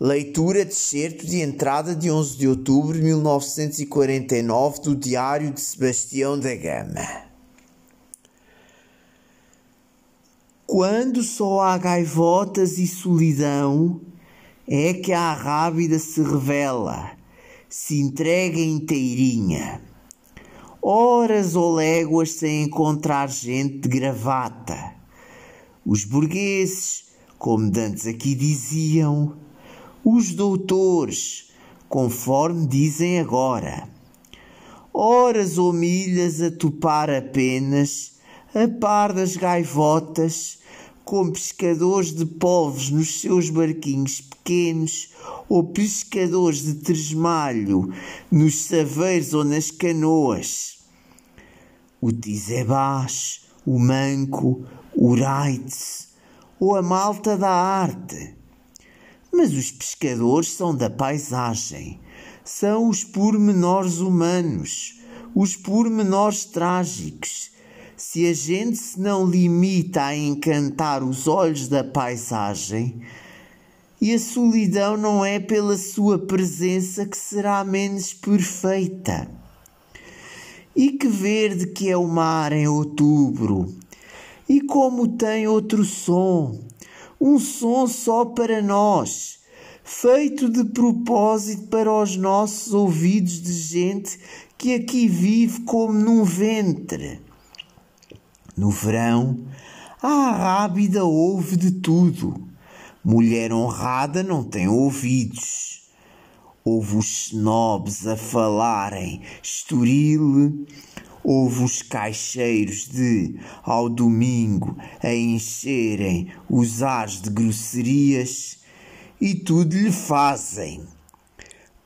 Leitura de certo de entrada de 11 de outubro de 1949 do Diário de Sebastião da Gama. Quando só há gaivotas e solidão, é que a rábida se revela, se entrega inteirinha. Horas ou léguas sem encontrar gente de gravata. Os burgueses, como dantes aqui diziam, os doutores, conforme dizem agora. Horas ou milhas a topar apenas, a par das gaivotas, com pescadores de povos nos seus barquinhos pequenos ou pescadores de tresmalho nos saveiros ou nas canoas. O Tizebás, o Manco, o Raitz ou a malta da arte mas os pescadores são da paisagem, são os pormenores humanos, os pormenores trágicos. Se a gente se não limita a encantar os olhos da paisagem, e a solidão não é pela sua presença que será menos perfeita. E que verde que é o mar em outubro! E como tem outro som! Um som só para nós, feito de propósito para os nossos ouvidos de gente que aqui vive como num ventre. No verão, a rábida ouve de tudo. Mulher honrada não tem ouvidos. Ouve os snobs a falarem estoril, Houve os caixeiros de, ao domingo, a encherem os ares de grosserias e tudo lhe fazem.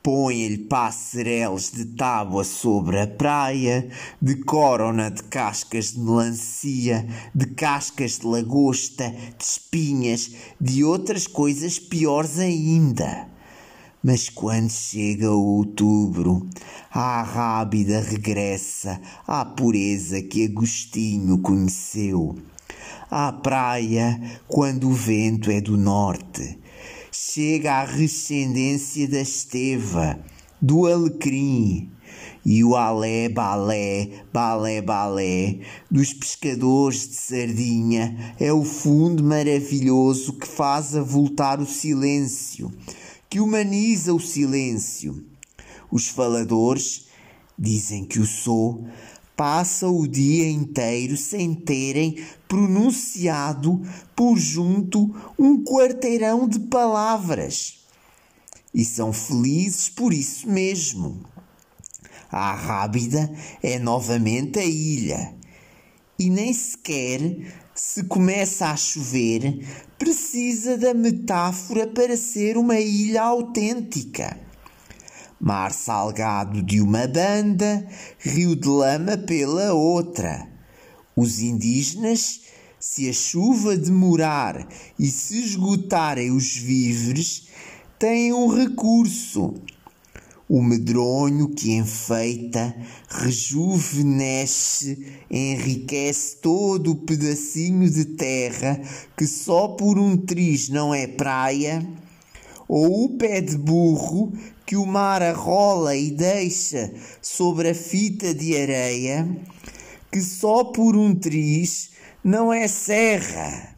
Põem-lhe passarelos de tábua sobre a praia, decoram-na de cascas de melancia, de cascas de lagosta, de espinhas, de outras coisas piores ainda. Mas quando chega outubro, a rábida regressa à pureza que Agostinho conheceu. À praia, quando o vento é do norte, chega a rescendência da esteva, do alecrim, e o alé balé, balé balé dos pescadores de sardinha é o fundo maravilhoso que faz avultar o silêncio que humaniza o silêncio. Os faladores dizem que o sou passa o dia inteiro sem terem pronunciado por junto um quarteirão de palavras. E são felizes por isso mesmo. A Rábida é novamente a ilha. E nem sequer se começa a chover, precisa da metáfora para ser uma ilha autêntica. Mar salgado de uma banda, rio de lama pela outra. Os indígenas, se a chuva demorar e se esgotarem os víveres, têm um recurso o medronho que enfeita, rejuvenesce, enriquece todo o pedacinho de terra que só por um triz não é praia, ou o pé de burro que o mar arrola e deixa sobre a fita de areia, que só por um triz não é serra.